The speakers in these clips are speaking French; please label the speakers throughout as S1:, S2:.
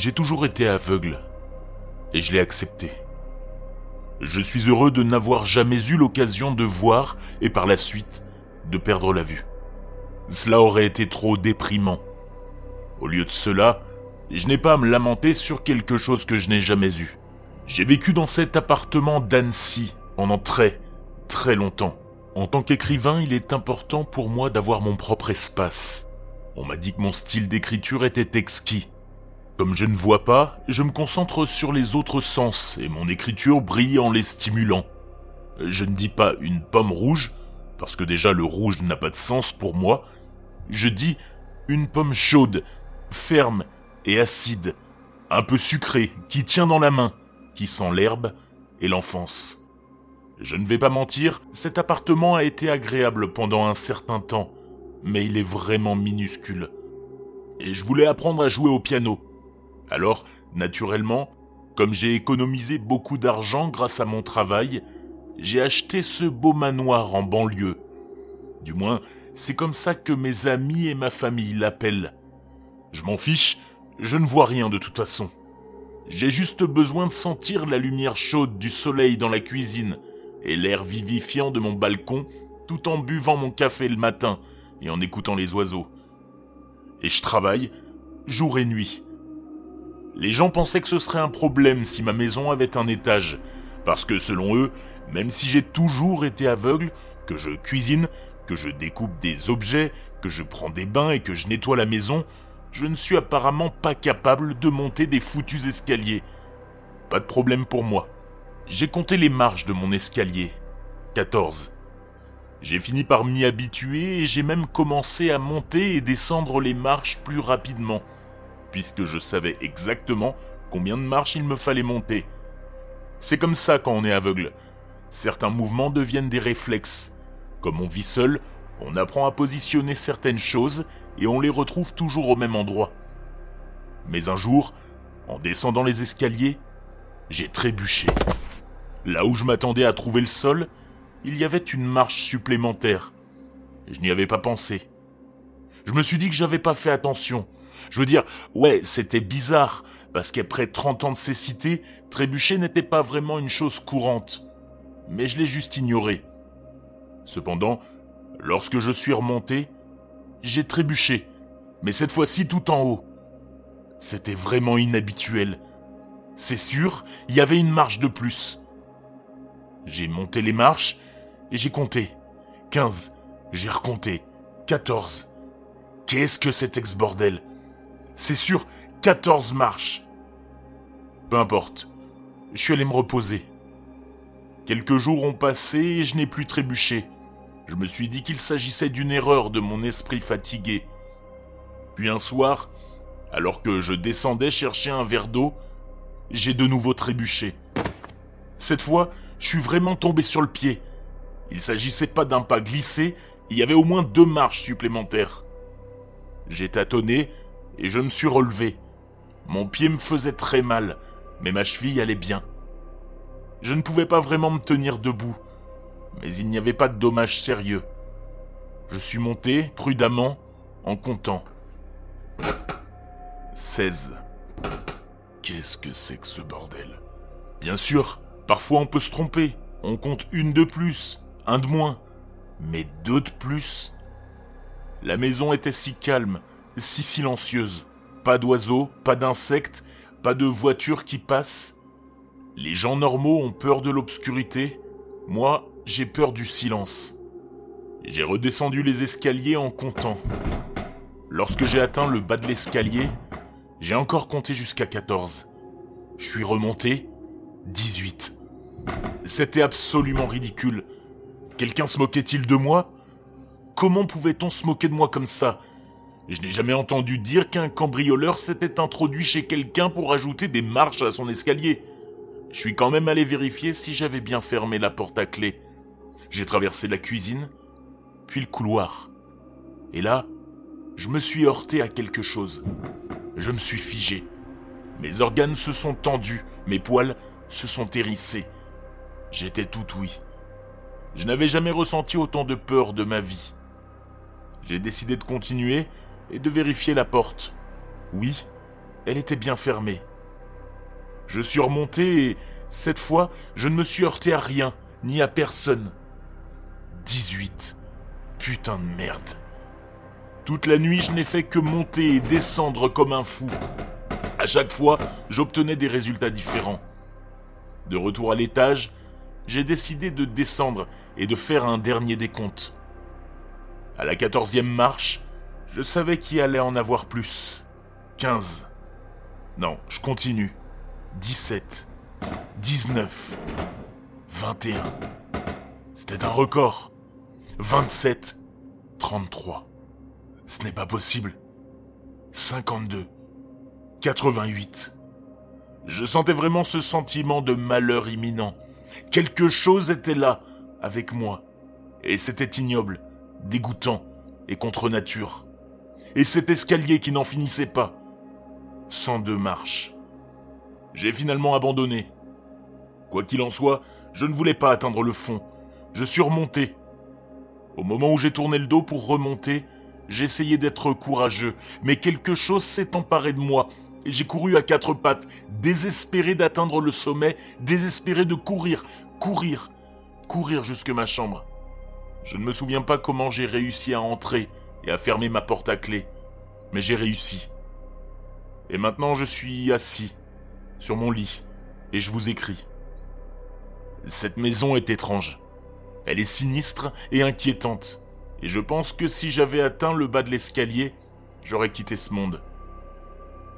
S1: J'ai toujours été aveugle, et je l'ai accepté. Je suis heureux de n'avoir jamais eu l'occasion de voir et par la suite de perdre la vue. Cela aurait été trop déprimant. Au lieu de cela, je n'ai pas à me lamenter sur quelque chose que je n'ai jamais eu. J'ai vécu dans cet appartement d'Annecy pendant très, très longtemps. En tant qu'écrivain, il est important pour moi d'avoir mon propre espace. On m'a dit que mon style d'écriture était exquis. Comme je ne vois pas, je me concentre sur les autres sens et mon écriture brille en les stimulant. Je ne dis pas une pomme rouge, parce que déjà le rouge n'a pas de sens pour moi. Je dis une pomme chaude, ferme et acide, un peu sucrée, qui tient dans la main, qui sent l'herbe et l'enfance. Je ne vais pas mentir, cet appartement a été agréable pendant un certain temps, mais il est vraiment minuscule. Et je voulais apprendre à jouer au piano. Alors, naturellement, comme j'ai économisé beaucoup d'argent grâce à mon travail, j'ai acheté ce beau manoir en banlieue. Du moins, c'est comme ça que mes amis et ma famille l'appellent. Je m'en fiche, je ne vois rien de toute façon. J'ai juste besoin de sentir la lumière chaude du soleil dans la cuisine et l'air vivifiant de mon balcon tout en buvant mon café le matin et en écoutant les oiseaux. Et je travaille jour et nuit. Les gens pensaient que ce serait un problème si ma maison avait un étage, parce que selon eux, même si j'ai toujours été aveugle, que je cuisine, que je découpe des objets, que je prends des bains et que je nettoie la maison, je ne suis apparemment pas capable de monter des foutus escaliers. Pas de problème pour moi. J'ai compté les marches de mon escalier. 14. J'ai fini par m'y habituer et j'ai même commencé à monter et descendre les marches plus rapidement puisque je savais exactement combien de marches il me fallait monter. C'est comme ça quand on est aveugle. Certains mouvements deviennent des réflexes. Comme on vit seul, on apprend à positionner certaines choses et on les retrouve toujours au même endroit. Mais un jour, en descendant les escaliers, j'ai trébuché. Là où je m'attendais à trouver le sol, il y avait une marche supplémentaire. Je n'y avais pas pensé. Je me suis dit que j'avais pas fait attention, je veux dire, ouais, c'était bizarre, parce qu'après 30 ans de cécité, trébucher n'était pas vraiment une chose courante. Mais je l'ai juste ignoré. Cependant, lorsque je suis remonté, j'ai trébuché, mais cette fois-ci tout en haut. C'était vraiment inhabituel. C'est sûr, il y avait une marche de plus. J'ai monté les marches et j'ai compté. 15. J'ai recompté. 14. Qu'est-ce que cet ex-bordel? C'est sûr, 14 marches. Peu importe. Je suis allé me reposer. Quelques jours ont passé et je n'ai plus trébuché. Je me suis dit qu'il s'agissait d'une erreur de mon esprit fatigué. Puis un soir, alors que je descendais chercher un verre d'eau, j'ai de nouveau trébuché. Cette fois, je suis vraiment tombé sur le pied. Il s'agissait pas d'un pas glissé, il y avait au moins deux marches supplémentaires. J'ai tâtonné et je me suis relevé. Mon pied me faisait très mal, mais ma cheville allait bien. Je ne pouvais pas vraiment me tenir debout, mais il n'y avait pas de dommages sérieux. Je suis monté prudemment en comptant. 16. Qu'est-ce que c'est que ce bordel? Bien sûr, parfois on peut se tromper. On compte une de plus, un de moins, mais deux de plus. La maison était si calme si silencieuse. Pas d'oiseaux, pas d'insectes, pas de voitures qui passent. Les gens normaux ont peur de l'obscurité. Moi, j'ai peur du silence. J'ai redescendu les escaliers en comptant. Lorsque j'ai atteint le bas de l'escalier, j'ai encore compté jusqu'à 14. Je suis remonté 18. C'était absolument ridicule. Quelqu'un se moquait-il de moi? Comment pouvait-on se moquer de moi comme ça? Je n'ai jamais entendu dire qu'un cambrioleur s'était introduit chez quelqu'un pour ajouter des marches à son escalier. Je suis quand même allé vérifier si j'avais bien fermé la porte à clé. J'ai traversé la cuisine, puis le couloir. Et là, je me suis heurté à quelque chose. Je me suis figé. Mes organes se sont tendus, mes poils se sont hérissés. J'étais tout oui. Je n'avais jamais ressenti autant de peur de ma vie. J'ai décidé de continuer et de vérifier la porte. Oui, elle était bien fermée. Je suis remonté et, cette fois, je ne me suis heurté à rien, ni à personne. 18. Putain de merde. Toute la nuit, je n'ai fait que monter et descendre comme un fou. À chaque fois, j'obtenais des résultats différents. De retour à l'étage, j'ai décidé de descendre et de faire un dernier décompte. À la quatorzième marche, je savais qu'il allait en avoir plus. 15. Non, je continue. 17. 19. 21. C'était un record. 27. 33. Ce n'est pas possible. 52. 88. Je sentais vraiment ce sentiment de malheur imminent. Quelque chose était là, avec moi. Et c'était ignoble, dégoûtant et contre nature. Et cet escalier qui n'en finissait pas. 102 marches. J'ai finalement abandonné. Quoi qu'il en soit, je ne voulais pas atteindre le fond. Je suis remonté. Au moment où j'ai tourné le dos pour remonter, j'ai d'être courageux, mais quelque chose s'est emparé de moi, et j'ai couru à quatre pattes, désespéré d'atteindre le sommet, désespéré de courir, courir, courir jusque ma chambre. Je ne me souviens pas comment j'ai réussi à entrer et à fermer ma porte à clé, mais j'ai réussi. Et maintenant je suis assis, sur mon lit, et je vous écris. Cette maison est étrange. Elle est sinistre et inquiétante. Et je pense que si j'avais atteint le bas de l'escalier, j'aurais quitté ce monde.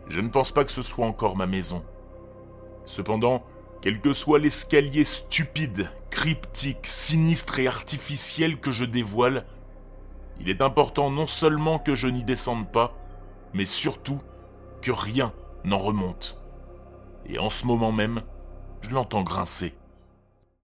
S1: Je ne pense pas que ce soit encore ma maison. Cependant, quel que soit l'escalier stupide, cryptique, sinistre et artificiel que je dévoile, il est important non seulement que je n'y descende pas, mais surtout que rien n'en remonte. Et en ce moment même, je l'entends grincer.